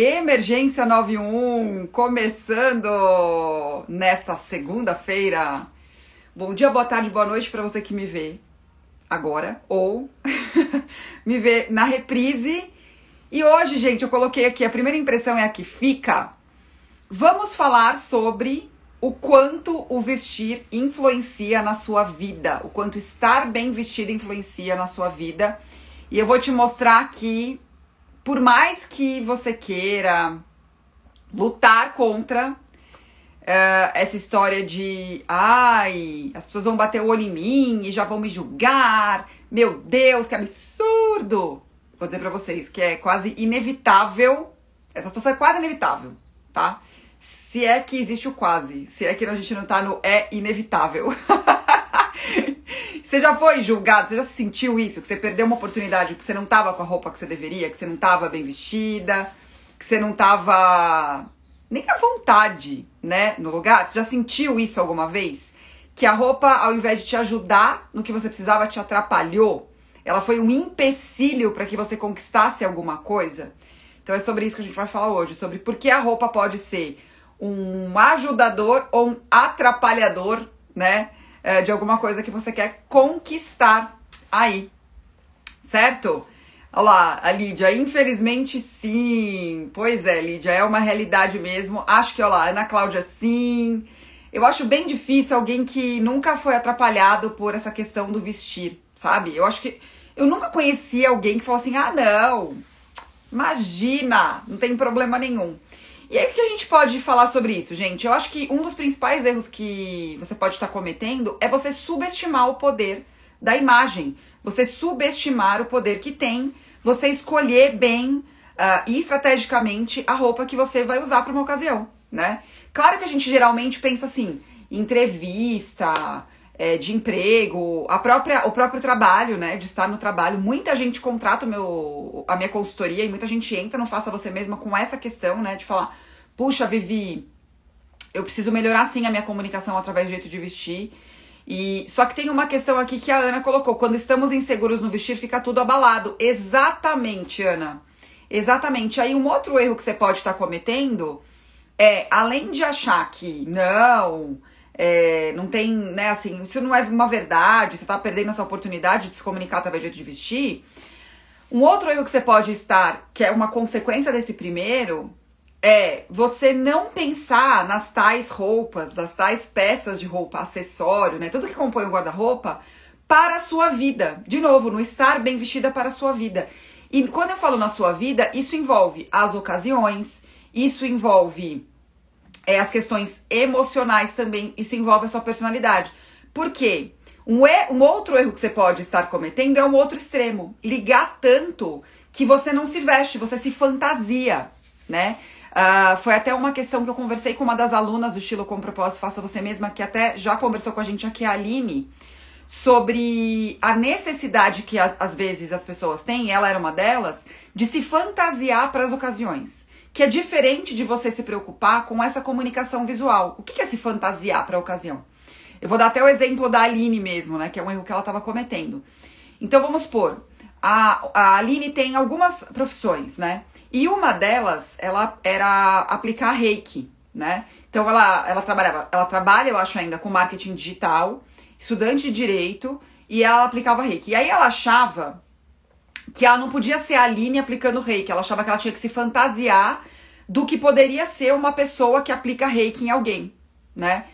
Emergência 91, começando nesta segunda-feira. Bom dia, boa tarde, boa noite para você que me vê agora ou me vê na reprise. E hoje, gente, eu coloquei aqui, a primeira impressão é a que fica. Vamos falar sobre o quanto o vestir influencia na sua vida, o quanto estar bem vestido influencia na sua vida. E eu vou te mostrar aqui por mais que você queira lutar contra uh, essa história de ai, as pessoas vão bater o olho em mim e já vão me julgar, meu Deus, que absurdo! Vou dizer pra vocês que é quase inevitável, essa situação é quase inevitável, tá? Se é que existe o quase, se é que a gente não tá no é inevitável. Você já foi julgado? Você já sentiu isso? Que você perdeu uma oportunidade porque você não tava com a roupa que você deveria, que você não tava bem vestida, que você não tava nem à vontade, né, no lugar? Você já sentiu isso alguma vez? Que a roupa, ao invés de te ajudar no que você precisava, te atrapalhou? Ela foi um empecilho para que você conquistasse alguma coisa? Então é sobre isso que a gente vai falar hoje, sobre por que a roupa pode ser um ajudador ou um atrapalhador, né? É, de alguma coisa que você quer conquistar aí, certo? Olha lá, a Lídia, infelizmente sim. Pois é, Lídia, é uma realidade mesmo. Acho que, olha lá, Ana Cláudia, sim. Eu acho bem difícil alguém que nunca foi atrapalhado por essa questão do vestir, sabe? Eu acho que. Eu nunca conheci alguém que falou assim: ah, não, imagina, não tem problema nenhum. E aí, o que a gente pode falar sobre isso, gente? Eu acho que um dos principais erros que você pode estar cometendo é você subestimar o poder da imagem. Você subestimar o poder que tem você escolher bem uh, e estrategicamente a roupa que você vai usar para uma ocasião, né? Claro que a gente geralmente pensa assim, entrevista, é, de emprego, a própria, o próprio trabalho, né? De estar no trabalho. Muita gente contrata meu, a minha consultoria e muita gente entra no Faça Você Mesma com essa questão, né? De falar, puxa, Vivi, eu preciso melhorar sim a minha comunicação através do jeito de vestir. E só que tem uma questão aqui que a Ana colocou. Quando estamos inseguros no vestir, fica tudo abalado. Exatamente, Ana. Exatamente. Aí um outro erro que você pode estar cometendo é, além de achar que não, é, não tem, né, assim, isso não é uma verdade, você tá perdendo essa oportunidade de se comunicar através de vestir. Um outro erro que você pode estar, que é uma consequência desse primeiro, é você não pensar nas tais roupas, nas tais peças de roupa, acessório, né, tudo que compõe o guarda-roupa, para a sua vida. De novo, no estar bem vestida para a sua vida. E quando eu falo na sua vida, isso envolve as ocasiões, isso envolve é, as questões emocionais também, isso envolve a sua personalidade. Por quê? Um, um outro erro que você pode estar cometendo é um outro extremo. Ligar tanto que você não se veste, você se fantasia, né? Uh, foi até uma questão que eu conversei com uma das alunas do estilo com propósito Faça Você Mesma, que até já conversou com a gente aqui, a Aline, sobre a necessidade que às vezes as pessoas têm, ela era uma delas, de se fantasiar para as ocasiões que é diferente de você se preocupar com essa comunicação visual. O que é se fantasiar para a ocasião? Eu vou dar até o exemplo da Aline mesmo, né? Que é um erro que ela estava cometendo. Então vamos supor, a, a Aline tem algumas profissões, né? E uma delas, ela era aplicar reiki, né? Então ela, ela trabalhava, ela trabalha, eu acho ainda, com marketing digital, estudante de direito, e ela aplicava reiki. E aí ela achava que ela não podia ser a Aline aplicando reiki. Ela achava que ela tinha que se fantasiar do que poderia ser uma pessoa que aplica reiki em alguém, né?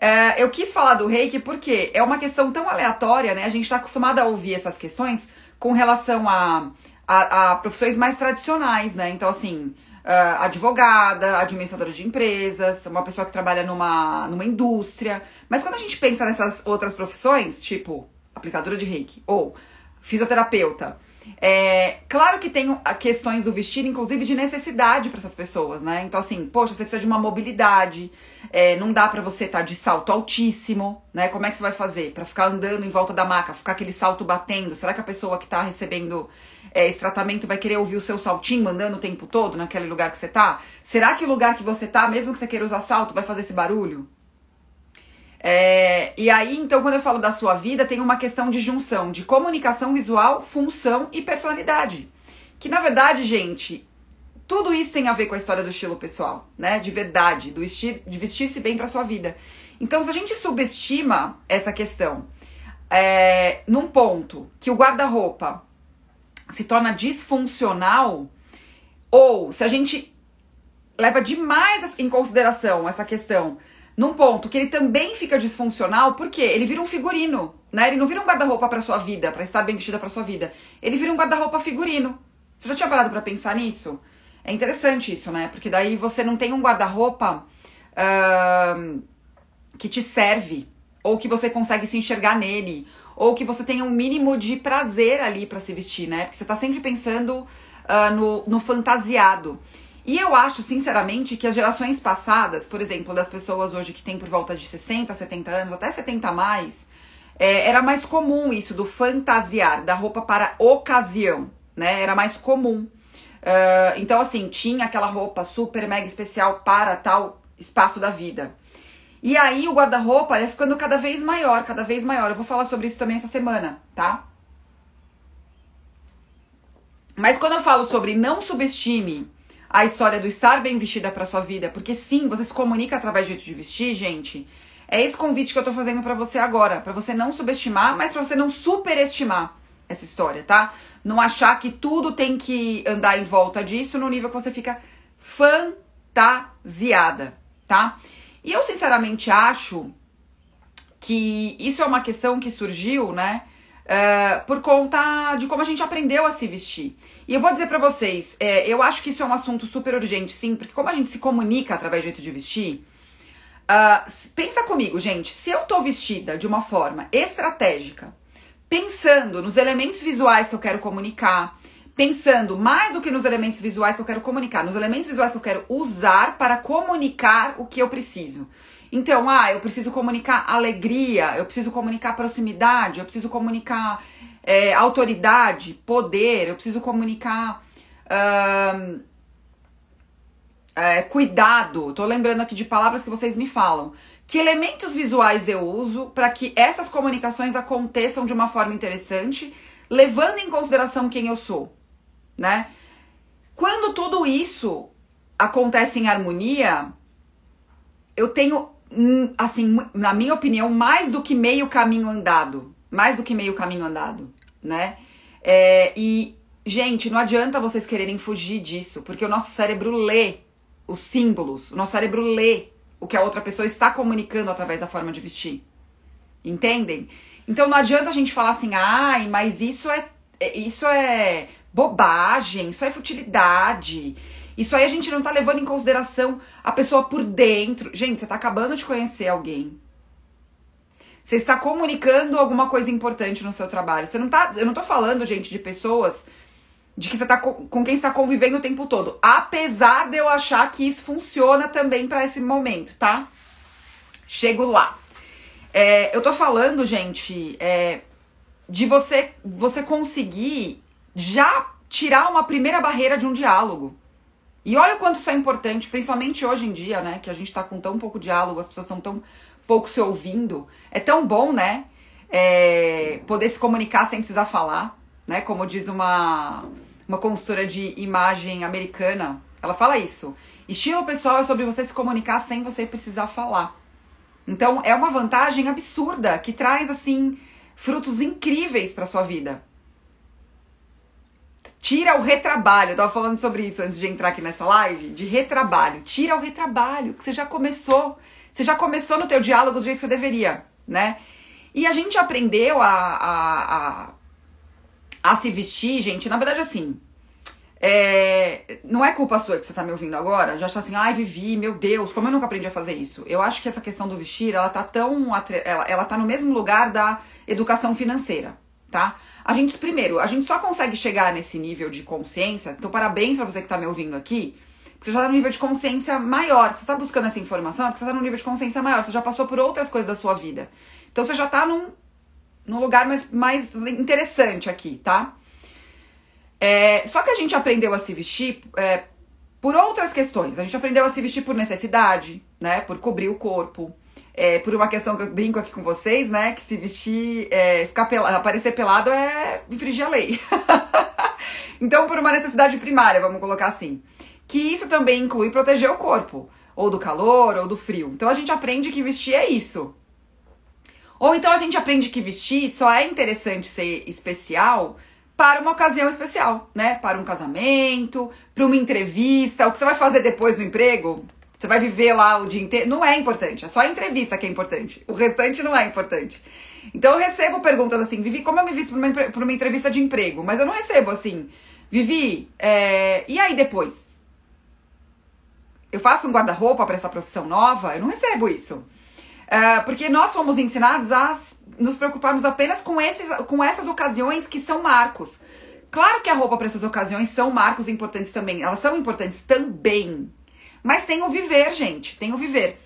É, eu quis falar do reiki porque é uma questão tão aleatória, né? A gente está acostumado a ouvir essas questões com relação a, a, a profissões mais tradicionais, né? Então, assim, uh, advogada, administradora de empresas, uma pessoa que trabalha numa, numa indústria. Mas quando a gente pensa nessas outras profissões, tipo aplicadora de reiki ou fisioterapeuta, é, claro que tem questões do vestir, inclusive de necessidade para essas pessoas, né? Então, assim, poxa, você precisa de uma mobilidade, é, não dá para você estar tá de salto altíssimo, né? Como é que você vai fazer? para ficar andando em volta da maca, ficar aquele salto batendo? Será que a pessoa que tá recebendo é, esse tratamento vai querer ouvir o seu saltinho andando o tempo todo naquele lugar que você tá? Será que o lugar que você tá, mesmo que você queira usar salto, vai fazer esse barulho? É, e aí, então, quando eu falo da sua vida, tem uma questão de junção de comunicação visual, função e personalidade. Que na verdade, gente, Tudo isso tem a ver com a história do estilo pessoal, né? De verdade, do esti de vestir-se bem para sua vida. Então, se a gente subestima essa questão é, num ponto que o guarda-roupa se torna disfuncional, ou se a gente leva demais em consideração essa questão num ponto que ele também fica disfuncional, porque ele vira um figurino, né? Ele não vira um guarda-roupa para sua vida, para estar bem vestida para sua vida. Ele vira um guarda-roupa figurino. Você já tinha parado para pensar nisso? É interessante isso, né? Porque daí você não tem um guarda-roupa uh, que te serve, ou que você consegue se enxergar nele, ou que você tenha um mínimo de prazer ali para se vestir, né? Porque você tá sempre pensando uh, no, no fantasiado. E eu acho, sinceramente, que as gerações passadas, por exemplo, das pessoas hoje que têm por volta de 60, 70 anos, até 70 a mais, é, era mais comum isso do fantasiar, da roupa para ocasião, né? Era mais comum. Uh, então, assim, tinha aquela roupa super mega especial para tal espaço da vida. E aí o guarda-roupa ia ficando cada vez maior, cada vez maior. Eu vou falar sobre isso também essa semana, tá? Mas quando eu falo sobre não subestime a história do estar bem vestida para sua vida, porque sim, você se comunica através do jeito de vestir, gente. É esse convite que eu tô fazendo para você agora, para você não subestimar, mas para você não superestimar essa história, tá? Não achar que tudo tem que andar em volta disso no nível que você fica fantasiada, tá? E eu sinceramente acho que isso é uma questão que surgiu, né? Uh, por conta de como a gente aprendeu a se vestir. E eu vou dizer para vocês, é, eu acho que isso é um assunto super urgente, sim, porque como a gente se comunica através do jeito de vestir, uh, pensa comigo, gente, se eu tô vestida de uma forma estratégica, pensando nos elementos visuais que eu quero comunicar, pensando mais do que nos elementos visuais que eu quero comunicar, nos elementos visuais que eu quero usar para comunicar o que eu preciso. Então, ah, eu preciso comunicar alegria, eu preciso comunicar proximidade, eu preciso comunicar é, autoridade, poder, eu preciso comunicar uh, é, cuidado. Tô lembrando aqui de palavras que vocês me falam. Que elementos visuais eu uso para que essas comunicações aconteçam de uma forma interessante, levando em consideração quem eu sou, né? Quando tudo isso acontece em harmonia, eu tenho assim, na minha opinião, mais do que meio caminho andado. Mais do que meio caminho andado, né? É, e, gente, não adianta vocês quererem fugir disso, porque o nosso cérebro lê os símbolos, o nosso cérebro lê o que a outra pessoa está comunicando através da forma de vestir. Entendem? Então não adianta a gente falar assim, ai, mas isso é, é isso é bobagem, isso é futilidade. Isso aí a gente não tá levando em consideração a pessoa por dentro. Gente, você tá acabando de conhecer alguém. Você está comunicando alguma coisa importante no seu trabalho. Você não tá, eu não tô falando, gente, de pessoas de que você tá com, com quem está convivendo o tempo todo. Apesar de eu achar que isso funciona também para esse momento, tá? Chego lá. É, eu tô falando, gente, é, de você você conseguir já tirar uma primeira barreira de um diálogo. E olha o quanto isso é importante, principalmente hoje em dia, né? Que a gente tá com tão pouco diálogo, as pessoas estão tão pouco se ouvindo. É tão bom, né? É, poder se comunicar sem precisar falar, né? Como diz uma, uma consultora de imagem americana, ela fala isso. Estilo pessoal é sobre você se comunicar sem você precisar falar. Então é uma vantagem absurda que traz assim frutos incríveis para sua vida. Tira o retrabalho. Eu tava falando sobre isso antes de entrar aqui nessa live, de retrabalho. Tira o retrabalho, que você já começou. Você já começou no teu diálogo do jeito que você deveria, né? E a gente aprendeu a, a, a, a se vestir, gente, na verdade assim, é, não é culpa sua que você tá me ouvindo agora, já está assim, ai Vivi, meu Deus, como eu nunca aprendi a fazer isso. Eu acho que essa questão do vestir, ela tá tão, ela, ela tá no mesmo lugar da educação financeira, tá? A gente, primeiro, a gente só consegue chegar nesse nível de consciência. Então, parabéns pra você que tá me ouvindo aqui. Você já tá no nível de consciência maior. Se você tá buscando essa informação, é porque você tá no nível de consciência maior. Você já passou por outras coisas da sua vida. Então, você já tá num, num lugar mais, mais interessante aqui, tá? É, só que a gente aprendeu a se vestir é, por outras questões. A gente aprendeu a se vestir por necessidade, né? Por cobrir o corpo é, por uma questão que eu brinco aqui com vocês, né? Que se vestir, é, ficar pelado, aparecer pelado é infringir a lei. então, por uma necessidade primária, vamos colocar assim. que isso também inclui proteger o corpo, ou do calor, ou do frio. Então a gente aprende que vestir é isso. Ou então a gente aprende que vestir só é interessante ser especial para uma ocasião especial, né? Para um casamento, para uma entrevista, o que você vai fazer depois no emprego, você vai viver lá o dia inteiro, não é importante, é só a entrevista que é importante. O restante não é importante. Então eu recebo perguntas assim, Vivi, como eu me visto para uma, entrevista de emprego? Mas eu não recebo assim, Vivi, é, e aí depois? Eu faço um guarda-roupa para essa profissão nova? Eu não recebo isso. Uh, porque nós fomos ensinados a nos preocuparmos apenas com, esses, com essas ocasiões que são marcos. Claro que a roupa para essas ocasiões são marcos importantes também, elas são importantes também. Mas tem o viver, gente, tem o viver.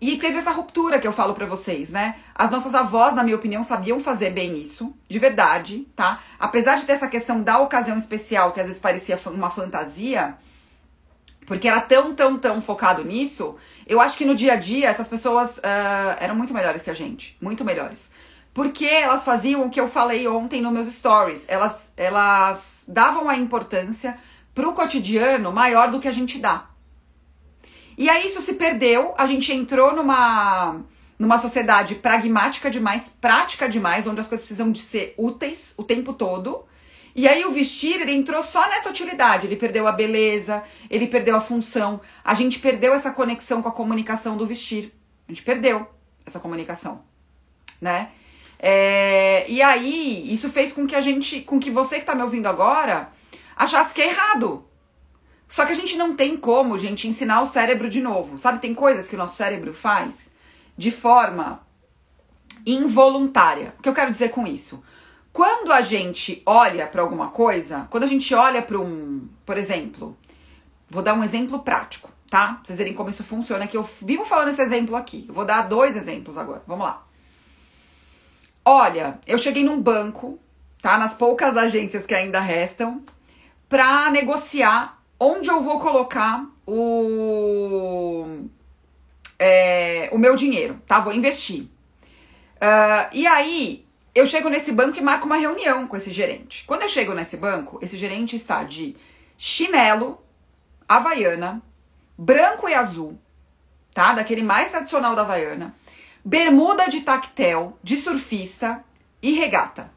E teve essa ruptura que eu falo para vocês, né? As nossas avós, na minha opinião, sabiam fazer bem isso, de verdade, tá? Apesar de ter essa questão da ocasião especial, que às vezes parecia uma fantasia, porque era tão, tão, tão focado nisso, eu acho que no dia a dia essas pessoas uh, eram muito melhores que a gente. Muito melhores. Porque elas faziam o que eu falei ontem nos meus stories. Elas, elas davam a importância pro cotidiano maior do que a gente dá. E aí isso se perdeu, a gente entrou numa numa sociedade pragmática demais, prática demais, onde as coisas precisam de ser úteis o tempo todo. E aí o vestir, ele entrou só nessa utilidade. Ele perdeu a beleza, ele perdeu a função. A gente perdeu essa conexão com a comunicação do vestir. A gente perdeu essa comunicação, né? É, e aí, isso fez com que a gente, com que você que tá me ouvindo agora, achasse que é errado. Só que a gente não tem como, gente, ensinar o cérebro de novo. Sabe, tem coisas que o nosso cérebro faz de forma involuntária. O que eu quero dizer com isso? Quando a gente olha para alguma coisa, quando a gente olha para um, por exemplo, vou dar um exemplo prático, tá? Pra vocês verem como isso funciona, que eu vivo falando esse exemplo aqui. Eu vou dar dois exemplos agora. Vamos lá. Olha, eu cheguei num banco, tá? Nas poucas agências que ainda restam, para negociar onde eu vou colocar o, é, o meu dinheiro, tá? Vou investir. Uh, e aí, eu chego nesse banco e marco uma reunião com esse gerente. Quando eu chego nesse banco, esse gerente está de chinelo, havaiana, branco e azul, tá? Daquele mais tradicional da havaiana, bermuda de tactel, de surfista e regata.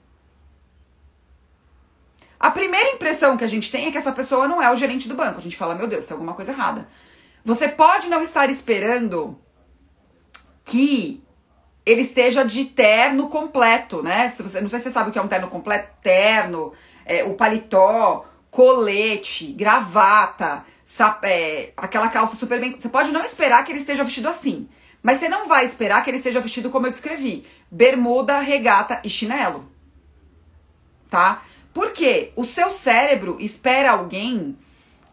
A primeira impressão que a gente tem é que essa pessoa não é o gerente do banco. A gente fala, meu Deus, tem alguma coisa errada. Você pode não estar esperando que ele esteja de terno completo, né? Se você, não sei se você sabe o que é um terno completo, terno, é, o paletó, colete, gravata, sapé, aquela calça super bem. Você pode não esperar que ele esteja vestido assim, mas você não vai esperar que ele esteja vestido como eu descrevi: bermuda, regata e chinelo. Tá? Porque o seu cérebro espera alguém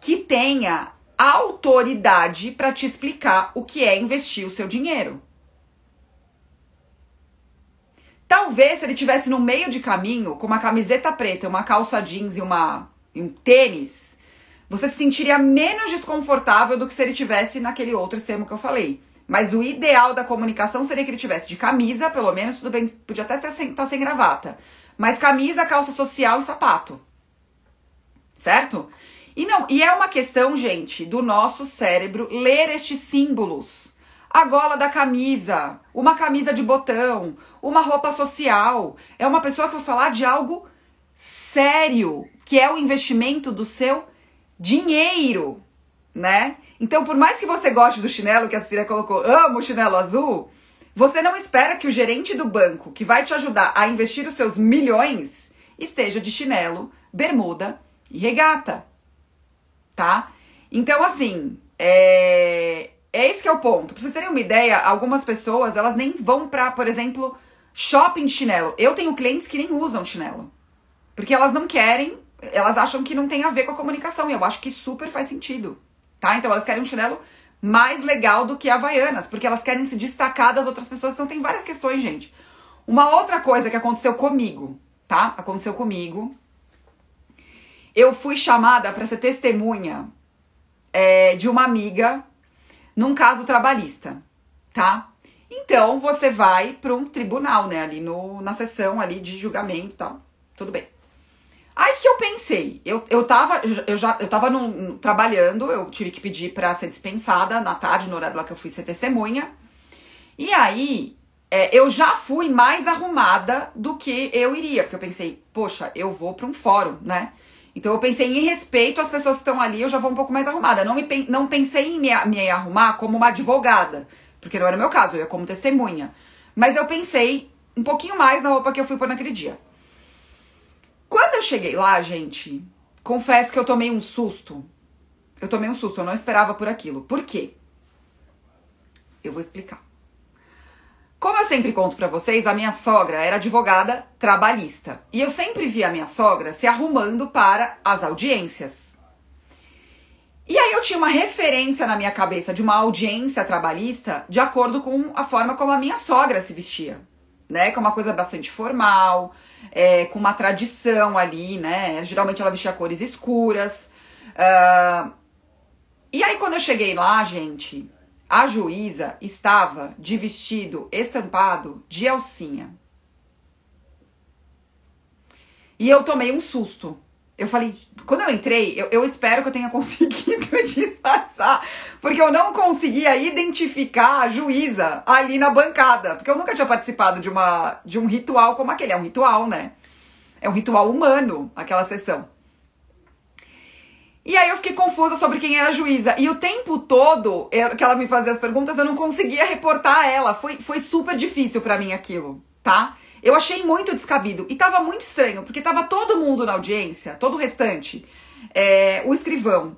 que tenha autoridade para te explicar o que é investir o seu dinheiro. Talvez se ele tivesse no meio de caminho, com uma camiseta preta, uma calça jeans e, uma, e um tênis, você se sentiria menos desconfortável do que se ele tivesse naquele outro extremo que eu falei. Mas o ideal da comunicação seria que ele tivesse de camisa, pelo menos, tudo bem, podia até estar sem, tá sem gravata. Mas camisa, calça social e sapato. Certo? E não, e é uma questão, gente, do nosso cérebro ler estes símbolos a gola da camisa, uma camisa de botão, uma roupa social. É uma pessoa que vai falar de algo sério, que é o investimento do seu dinheiro, né? Então, por mais que você goste do chinelo que a Cecília colocou, amo o chinelo azul, você não espera que o gerente do banco, que vai te ajudar a investir os seus milhões, esteja de chinelo, bermuda e regata, tá? Então, assim, é, é esse que é o ponto. Pra vocês terem uma ideia, algumas pessoas, elas nem vão pra, por exemplo, shopping de chinelo. Eu tenho clientes que nem usam chinelo. Porque elas não querem, elas acham que não tem a ver com a comunicação. E eu acho que super faz sentido. Tá? Então elas querem um chinelo mais legal do que Havaianas, porque elas querem se destacar das outras pessoas. Então tem várias questões, gente. Uma outra coisa que aconteceu comigo, tá? Aconteceu comigo. Eu fui chamada para ser testemunha é, de uma amiga num caso trabalhista, tá? Então você vai para um tribunal, né, ali no, na sessão ali de julgamento tal. Tudo bem. Aí que eu pensei, eu, eu tava, eu já, eu tava num, trabalhando, eu tive que pedir pra ser dispensada na tarde, no horário lá que eu fui ser testemunha. E aí, é, eu já fui mais arrumada do que eu iria, porque eu pensei, poxa, eu vou para um fórum, né? Então eu pensei em respeito às pessoas que estão ali, eu já vou um pouco mais arrumada. Não, me, não pensei em me, me arrumar como uma advogada, porque não era o meu caso, eu ia como testemunha. Mas eu pensei um pouquinho mais na roupa que eu fui pôr naquele dia. Quando eu cheguei lá, gente, confesso que eu tomei um susto. Eu tomei um susto, eu não esperava por aquilo. Por quê? Eu vou explicar. Como eu sempre conto para vocês, a minha sogra era advogada trabalhista. E eu sempre vi a minha sogra se arrumando para as audiências. E aí eu tinha uma referência na minha cabeça de uma audiência trabalhista de acordo com a forma como a minha sogra se vestia, né? Que é uma coisa bastante formal, é, com uma tradição ali, né? Geralmente ela vestia cores escuras. Uh... E aí quando eu cheguei lá, gente, a juíza estava de vestido estampado de alcinha. E eu tomei um susto. Eu falei, quando eu entrei, eu, eu espero que eu tenha conseguido disfarçar, porque eu não conseguia identificar a juíza ali na bancada, porque eu nunca tinha participado de, uma, de um ritual como aquele. É um ritual, né? É um ritual humano, aquela sessão. E aí eu fiquei confusa sobre quem era a juíza. E o tempo todo eu, que ela me fazia as perguntas, eu não conseguia reportar ela. Foi, foi super difícil para mim aquilo, tá? Eu achei muito descabido. E tava muito estranho, porque tava todo mundo na audiência, todo o restante. É, o escrivão,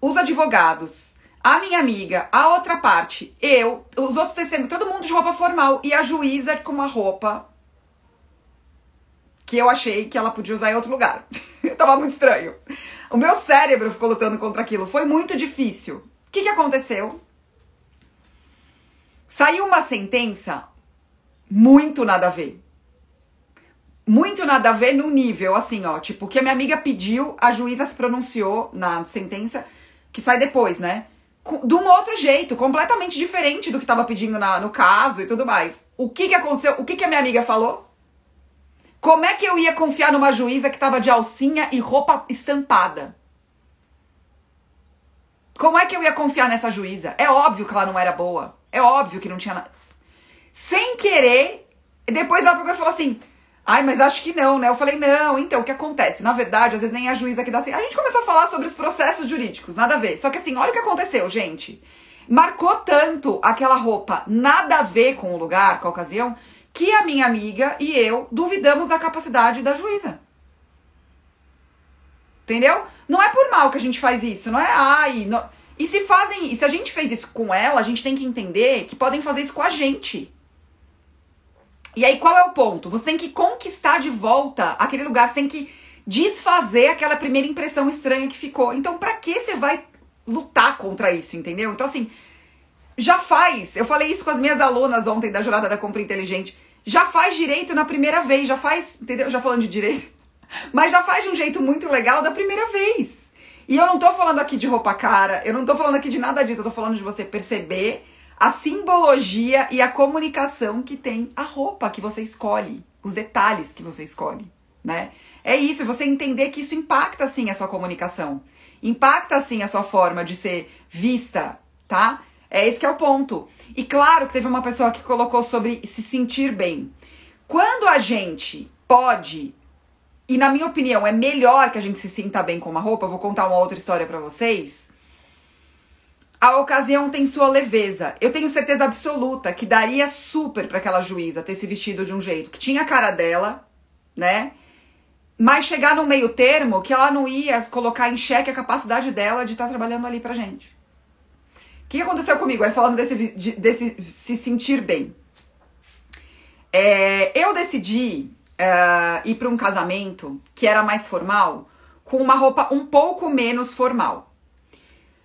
os advogados, a minha amiga, a outra parte, eu, os outros testemunhos, todo mundo de roupa formal. E a juíza com uma roupa que eu achei que ela podia usar em outro lugar. Tava muito estranho. O meu cérebro ficou lutando contra aquilo. Foi muito difícil. O que, que aconteceu? Saiu uma sentença muito nada a ver. Muito nada a ver no nível, assim, ó. Tipo, que a minha amiga pediu, a juíza se pronunciou na sentença, que sai depois, né? De um outro jeito, completamente diferente do que tava pedindo na, no caso e tudo mais. O que que aconteceu? O que que a minha amiga falou? Como é que eu ia confiar numa juíza que estava de alcinha e roupa estampada? Como é que eu ia confiar nessa juíza? É óbvio que ela não era boa. É óbvio que não tinha nada. Sem querer, depois ela falou assim: Ai, mas acho que não, né? Eu falei, não, então, o que acontece? Na verdade, às vezes nem a juíza que dá assim. A gente começou a falar sobre os processos jurídicos, nada a ver. Só que assim, olha o que aconteceu, gente. Marcou tanto aquela roupa, nada a ver com o lugar, com a ocasião, que a minha amiga e eu duvidamos da capacidade da juíza. Entendeu? Não é por mal que a gente faz isso, não é ai. Não... E se fazem, e se a gente fez isso com ela, a gente tem que entender que podem fazer isso com a gente. E aí qual é o ponto? Você tem que conquistar de volta aquele lugar, você tem que desfazer aquela primeira impressão estranha que ficou. Então, para que você vai lutar contra isso, entendeu? Então assim, já faz. Eu falei isso com as minhas alunas ontem da Jornada da Compra Inteligente já faz direito na primeira vez, já faz, entendeu? Já falando de direito, mas já faz de um jeito muito legal da primeira vez. E eu não tô falando aqui de roupa cara, eu não tô falando aqui de nada disso, eu tô falando de você perceber a simbologia e a comunicação que tem a roupa que você escolhe, os detalhes que você escolhe, né? É isso, você entender que isso impacta sim a sua comunicação, impacta sim a sua forma de ser vista, tá? É esse que é o ponto. E claro que teve uma pessoa que colocou sobre se sentir bem. Quando a gente pode, e na minha opinião é melhor que a gente se sinta bem com uma roupa, eu vou contar uma outra história para vocês. A ocasião tem sua leveza. Eu tenho certeza absoluta que daria super para aquela juíza ter se vestido de um jeito que tinha a cara dela, né? Mas chegar no meio termo que ela não ia colocar em xeque a capacidade dela de estar tá trabalhando ali pra gente. O que aconteceu comigo? Aí falando desse, de, desse se sentir bem. É, eu decidi uh, ir para um casamento que era mais formal, com uma roupa um pouco menos formal.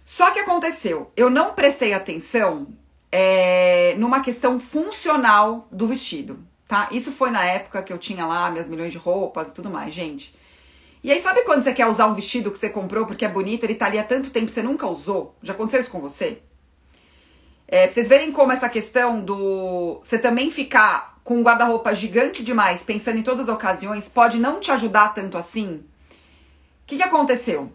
Só que aconteceu, eu não prestei atenção é, numa questão funcional do vestido, tá? Isso foi na época que eu tinha lá minhas milhões de roupas e tudo mais, gente. E aí, sabe quando você quer usar um vestido que você comprou porque é bonito, ele tá ali há tanto tempo, você nunca usou? Já aconteceu isso com você? É, pra vocês verem como essa questão do você também ficar com um guarda-roupa gigante demais, pensando em todas as ocasiões, pode não te ajudar tanto assim. que, que aconteceu?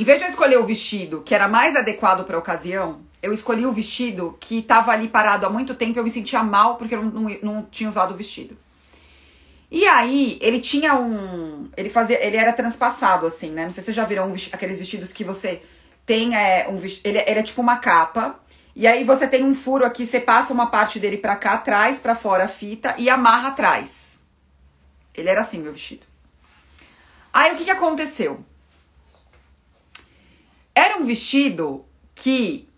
Em vez de eu escolher o vestido que era mais adequado para a ocasião, eu escolhi o vestido que estava ali parado há muito tempo e eu me sentia mal porque eu não, não, não tinha usado o vestido. E aí, ele tinha um. Ele fazia. Ele era transpassado, assim, né? Não sei se vocês já viram um, aqueles vestidos que você tem é, um. Ele, ele, é tipo uma capa. E aí você tem um furo aqui, você passa uma parte dele pra cá, traz pra fora a fita e amarra atrás. Ele era assim, meu vestido. Aí o que, que aconteceu? Era um vestido que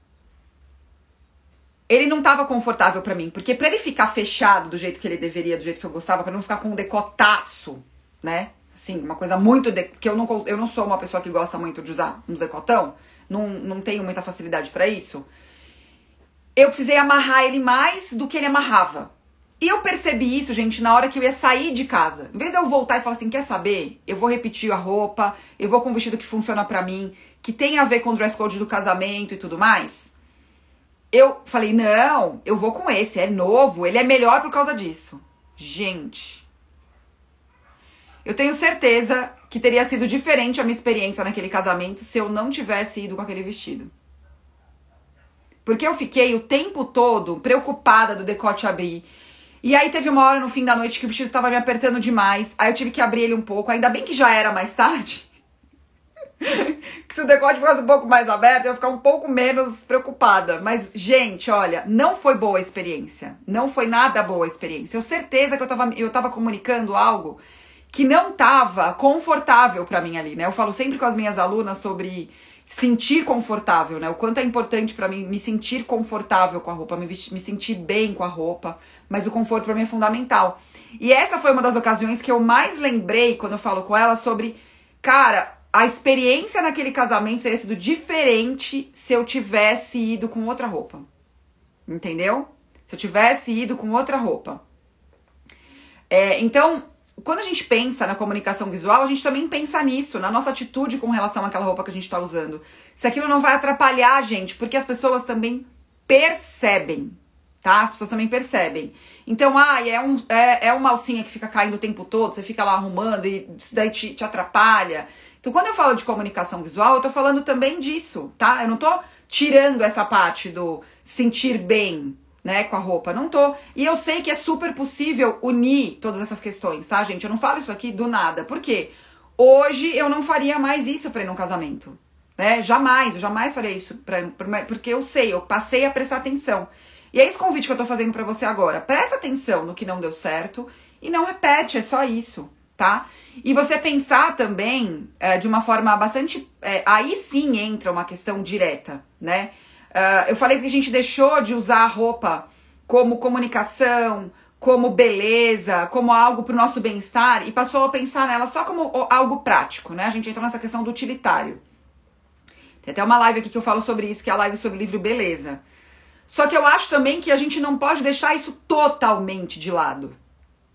ele não tava confortável para mim, porque para ele ficar fechado do jeito que ele deveria, do jeito que eu gostava, para não ficar com um decotaço, né? Assim, uma coisa muito de... que eu não eu não sou uma pessoa que gosta muito de usar uns decotão, não, não tenho muita facilidade para isso. Eu precisei amarrar ele mais do que ele amarrava. E eu percebi isso, gente, na hora que eu ia sair de casa. Em vez de eu voltar e falar assim, quer saber? Eu vou repetir a roupa, eu vou com um vestido que funciona para mim, que tem a ver com o dress code do casamento e tudo mais eu falei, não, eu vou com esse, é novo, ele é melhor por causa disso. Gente, eu tenho certeza que teria sido diferente a minha experiência naquele casamento se eu não tivesse ido com aquele vestido. Porque eu fiquei o tempo todo preocupada do decote abrir. E aí teve uma hora no fim da noite que o vestido tava me apertando demais. Aí eu tive que abrir ele um pouco. Ainda bem que já era mais tarde. que se o decote fosse um pouco mais aberto, eu ia ficar um pouco menos preocupada. Mas, gente, olha, não foi boa a experiência. Não foi nada boa a experiência. Eu certeza que eu tava, eu tava comunicando algo que não tava confortável para mim ali, né? Eu falo sempre com as minhas alunas sobre sentir confortável, né? O quanto é importante para mim me sentir confortável com a roupa, me, me sentir bem com a roupa, mas o conforto para mim é fundamental. E essa foi uma das ocasiões que eu mais lembrei quando eu falo com ela sobre, cara, a experiência naquele casamento teria sido diferente se eu tivesse ido com outra roupa. Entendeu? Se eu tivesse ido com outra roupa. É, então, quando a gente pensa na comunicação visual, a gente também pensa nisso, na nossa atitude com relação àquela roupa que a gente está usando. Se aquilo não vai atrapalhar a gente, porque as pessoas também percebem, tá? As pessoas também percebem. Então, ah, é, um, é, é uma alcinha que fica caindo o tempo todo, você fica lá arrumando e isso daí te, te atrapalha. Então, quando eu falo de comunicação visual, eu tô falando também disso, tá? Eu não tô tirando essa parte do sentir bem, né, com a roupa. Não tô. E eu sei que é super possível unir todas essas questões, tá, gente? Eu não falo isso aqui do nada. Por quê? Hoje eu não faria mais isso pra ir num casamento. Né? Jamais, eu jamais faria isso pra, pra, porque eu sei, eu passei a prestar atenção. E é esse convite que eu tô fazendo para você agora. Presta atenção no que não deu certo e não repete, é só isso, tá? E você pensar também é, de uma forma bastante. É, aí sim entra uma questão direta, né? Uh, eu falei que a gente deixou de usar a roupa como comunicação, como beleza, como algo para o nosso bem-estar e passou a pensar nela só como algo prático, né? A gente entrou nessa questão do utilitário. Tem até uma live aqui que eu falo sobre isso, que é a live sobre o livro Beleza. Só que eu acho também que a gente não pode deixar isso totalmente de lado,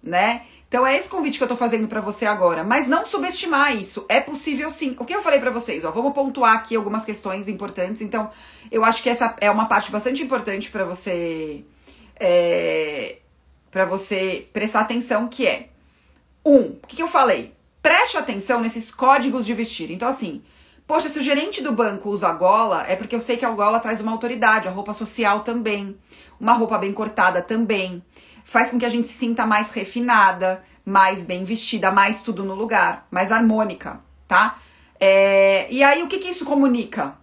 né? Então é esse convite que eu tô fazendo para você agora, mas não subestimar isso. É possível sim. O que eu falei para vocês, ó, vamos pontuar aqui algumas questões importantes. Então, eu acho que essa é uma parte bastante importante para você é, para você prestar atenção, que é um, o que, que eu falei? Preste atenção nesses códigos de vestir. Então, assim, poxa, se o gerente do banco usa gola, é porque eu sei que a gola traz uma autoridade, a roupa social também, uma roupa bem cortada também faz com que a gente se sinta mais refinada, mais bem vestida, mais tudo no lugar, mais harmônica, tá? É, e aí, o que, que isso comunica?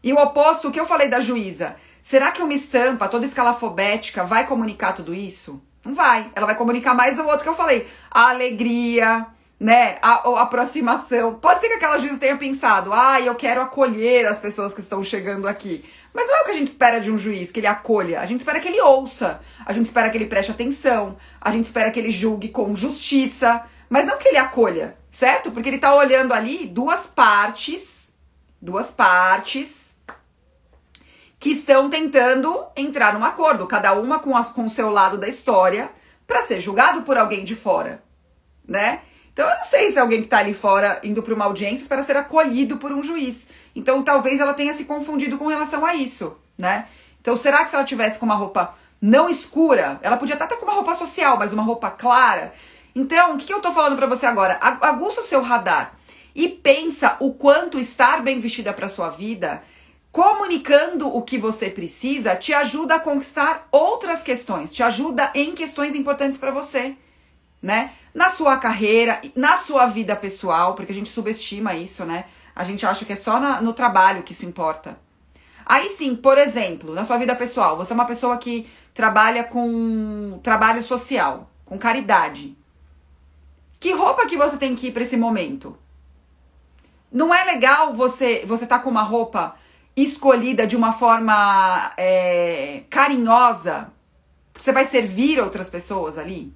E o oposto, o que eu falei da juíza? Será que uma estampa toda escalafobética vai comunicar tudo isso? Não vai. Ela vai comunicar mais o outro que eu falei. A alegria, né? A, a aproximação. Pode ser que aquela juíza tenha pensado, ah, eu quero acolher as pessoas que estão chegando aqui. Mas não é o que a gente espera de um juiz, que ele acolha. A gente espera que ele ouça. A gente espera que ele preste atenção. A gente espera que ele julgue com justiça. Mas não que ele acolha, certo? Porque ele tá olhando ali duas partes, duas partes que estão tentando entrar num acordo, cada uma com, as, com o seu lado da história, para ser julgado por alguém de fora, né? Então eu não sei se alguém que tá ali fora indo para uma audiência espera ser acolhido por um juiz. Então talvez ela tenha se confundido com relação a isso, né? Então será que se ela tivesse com uma roupa não escura, ela podia até estar com uma roupa social, mas uma roupa clara? Então, o que, que eu tô falando para você agora? Aguça o seu radar. e pensa o quanto estar bem vestida para sua vida, comunicando o que você precisa, te ajuda a conquistar outras questões, te ajuda em questões importantes para você, né? Na sua carreira, na sua vida pessoal, porque a gente subestima isso, né? A gente acha que é só na, no trabalho que isso importa. Aí sim, por exemplo, na sua vida pessoal, você é uma pessoa que trabalha com trabalho social, com caridade. Que roupa que você tem que ir para esse momento? Não é legal você você tá com uma roupa escolhida de uma forma é, carinhosa? Você vai servir outras pessoas ali?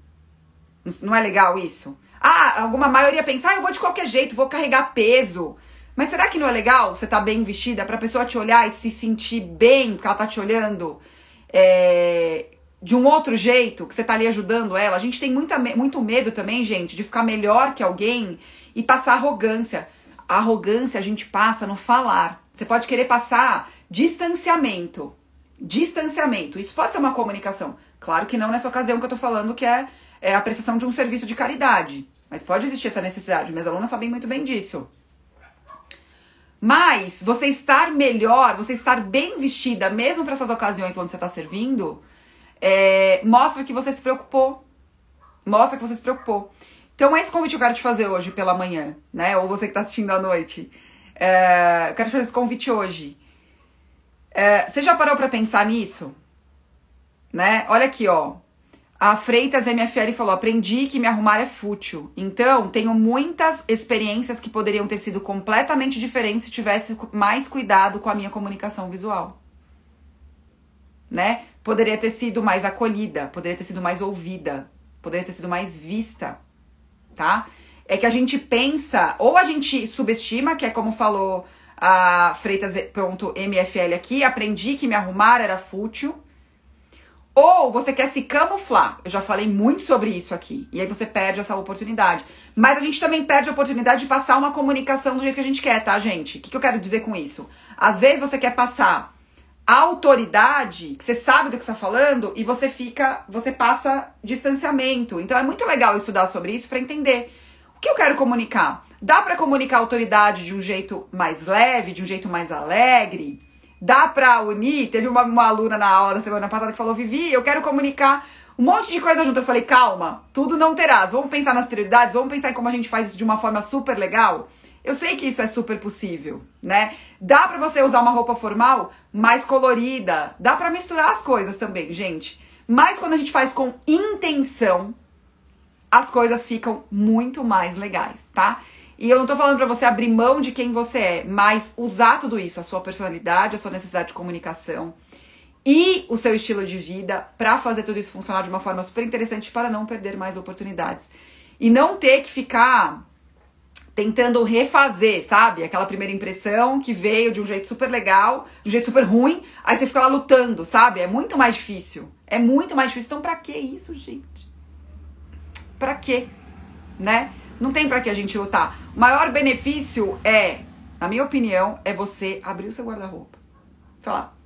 Não é legal isso? Ah, alguma maioria pensa, ah, eu vou de qualquer jeito, vou carregar peso. Mas será que não é legal você tá bem vestida pra pessoa te olhar e se sentir bem, porque ela tá te olhando é, de um outro jeito, que você tá ali ajudando ela? A gente tem muita, muito medo também, gente, de ficar melhor que alguém e passar arrogância. A arrogância a gente passa no falar. Você pode querer passar distanciamento. Distanciamento. Isso pode ser uma comunicação. Claro que não nessa ocasião que eu tô falando, que é, é a prestação de um serviço de caridade. Mas pode existir essa necessidade. Minhas alunas sabem muito bem disso. Mas você estar melhor, você estar bem vestida, mesmo para essas ocasiões onde você está servindo, é, mostra que você se preocupou. Mostra que você se preocupou. Então, é esse convite que eu quero te fazer hoje pela manhã, né? Ou você que está assistindo à noite. É, eu quero te fazer esse convite hoje. É, você já parou para pensar nisso? Né? Olha aqui, ó. A Freitas MFL falou: aprendi que me arrumar é fútil. Então, tenho muitas experiências que poderiam ter sido completamente diferentes se tivesse mais cuidado com a minha comunicação visual. Né? Poderia ter sido mais acolhida, poderia ter sido mais ouvida, poderia ter sido mais vista, tá? É que a gente pensa, ou a gente subestima, que é como falou a Freitas.mfl aqui, aprendi que me arrumar era fútil ou você quer se camuflar. Eu já falei muito sobre isso aqui. E aí você perde essa oportunidade. Mas a gente também perde a oportunidade de passar uma comunicação do jeito que a gente quer, tá, gente? O que, que eu quero dizer com isso? Às vezes você quer passar autoridade, que você sabe do que está falando, e você fica, você passa distanciamento. Então é muito legal estudar sobre isso para entender o que eu quero comunicar. Dá para comunicar autoridade de um jeito mais leve, de um jeito mais alegre? Dá pra unir? Teve uma, uma aluna na aula da semana passada que falou: Vivi, eu quero comunicar um monte de coisa junto. Eu falei: calma, tudo não terás. Vamos pensar nas prioridades, vamos pensar em como a gente faz isso de uma forma super legal. Eu sei que isso é super possível, né? Dá pra você usar uma roupa formal mais colorida, dá pra misturar as coisas também, gente. Mas quando a gente faz com intenção, as coisas ficam muito mais legais, tá? E eu não tô falando para você abrir mão de quem você é, mas usar tudo isso, a sua personalidade, a sua necessidade de comunicação e o seu estilo de vida para fazer tudo isso funcionar de uma forma super interessante para não perder mais oportunidades. E não ter que ficar tentando refazer, sabe? Aquela primeira impressão que veio de um jeito super legal, de um jeito super ruim, aí você fica lá lutando, sabe? É muito mais difícil. É muito mais difícil. Então, pra que isso, gente? Pra quê? Né? Não tem para que a gente lutar. O maior benefício é, na minha opinião, é você abrir o seu guarda-roupa. Falar,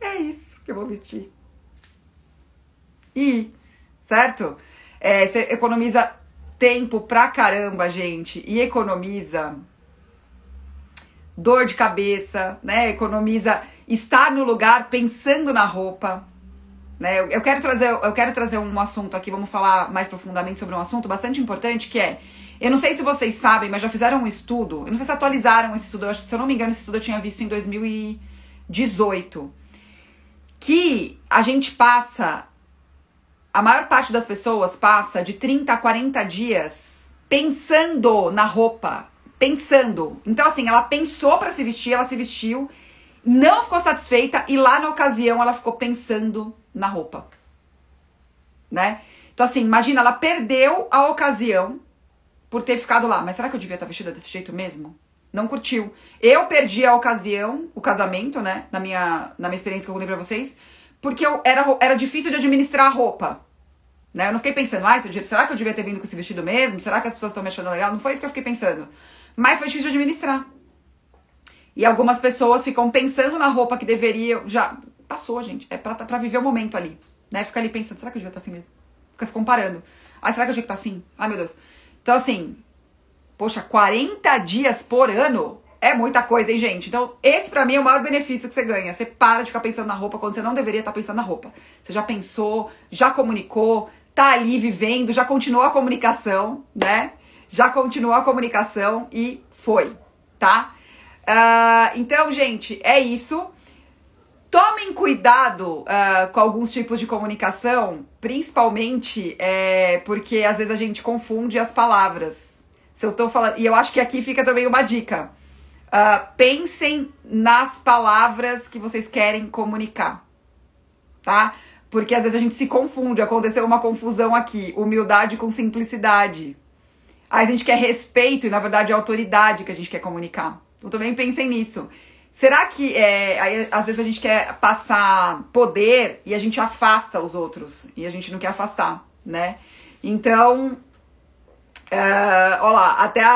é isso que eu vou vestir. E, certo? É, você economiza tempo pra caramba, gente. E economiza dor de cabeça, né? Economiza estar no lugar pensando na roupa. Né? Eu, eu, quero trazer, eu quero trazer um assunto aqui, vamos falar mais profundamente sobre um assunto bastante importante que é. Eu não sei se vocês sabem, mas já fizeram um estudo. Eu não sei se atualizaram esse estudo. Eu acho que, se eu não me engano, esse estudo eu tinha visto em 2018. Que a gente passa. A maior parte das pessoas passa de 30 a 40 dias pensando na roupa. Pensando. Então, assim, ela pensou para se vestir, ela se vestiu, não ficou satisfeita e lá na ocasião ela ficou pensando na roupa. Né? Então, assim, imagina, ela perdeu a ocasião por ter ficado lá. Mas será que eu devia estar vestida desse jeito mesmo? Não curtiu. Eu perdi a ocasião, o casamento, né? Na minha, na minha experiência que eu contei pra vocês, porque eu, era, era difícil de administrar a roupa. Né? Eu não fiquei pensando, ah, será que eu devia ter vindo com esse vestido mesmo? Será que as pessoas estão me achando legal? Não foi isso que eu fiquei pensando. Mas foi difícil de administrar. E algumas pessoas ficam pensando na roupa que deveriam. Já passou, gente. É pra, pra viver o momento ali. Né? Fica ali pensando, será que eu devia estar assim mesmo? Fica se comparando. Ai, será que eu devia estar assim? Ai, meu Deus. Então, assim, Poxa, 40 dias por ano é muita coisa, hein, gente? Então, esse pra mim é o maior benefício que você ganha. Você para de ficar pensando na roupa quando você não deveria estar pensando na roupa. Você já pensou, já comunicou, tá ali vivendo, já continuou a comunicação, né? Já continuou a comunicação e foi, tá? Uh, então, gente, é isso. Tomem cuidado uh, com alguns tipos de comunicação, principalmente é, porque às vezes a gente confunde as palavras. Se eu tô falando. E eu acho que aqui fica também uma dica. Uh, pensem nas palavras que vocês querem comunicar, tá? Porque às vezes a gente se confunde. Aconteceu uma confusão aqui: humildade com simplicidade. Aí a gente quer respeito e na verdade é autoridade que a gente quer comunicar. Então também pensem nisso. Será que é, aí, às vezes a gente quer passar poder e a gente afasta os outros e a gente não quer afastar, né? Então, uh, ó lá, até a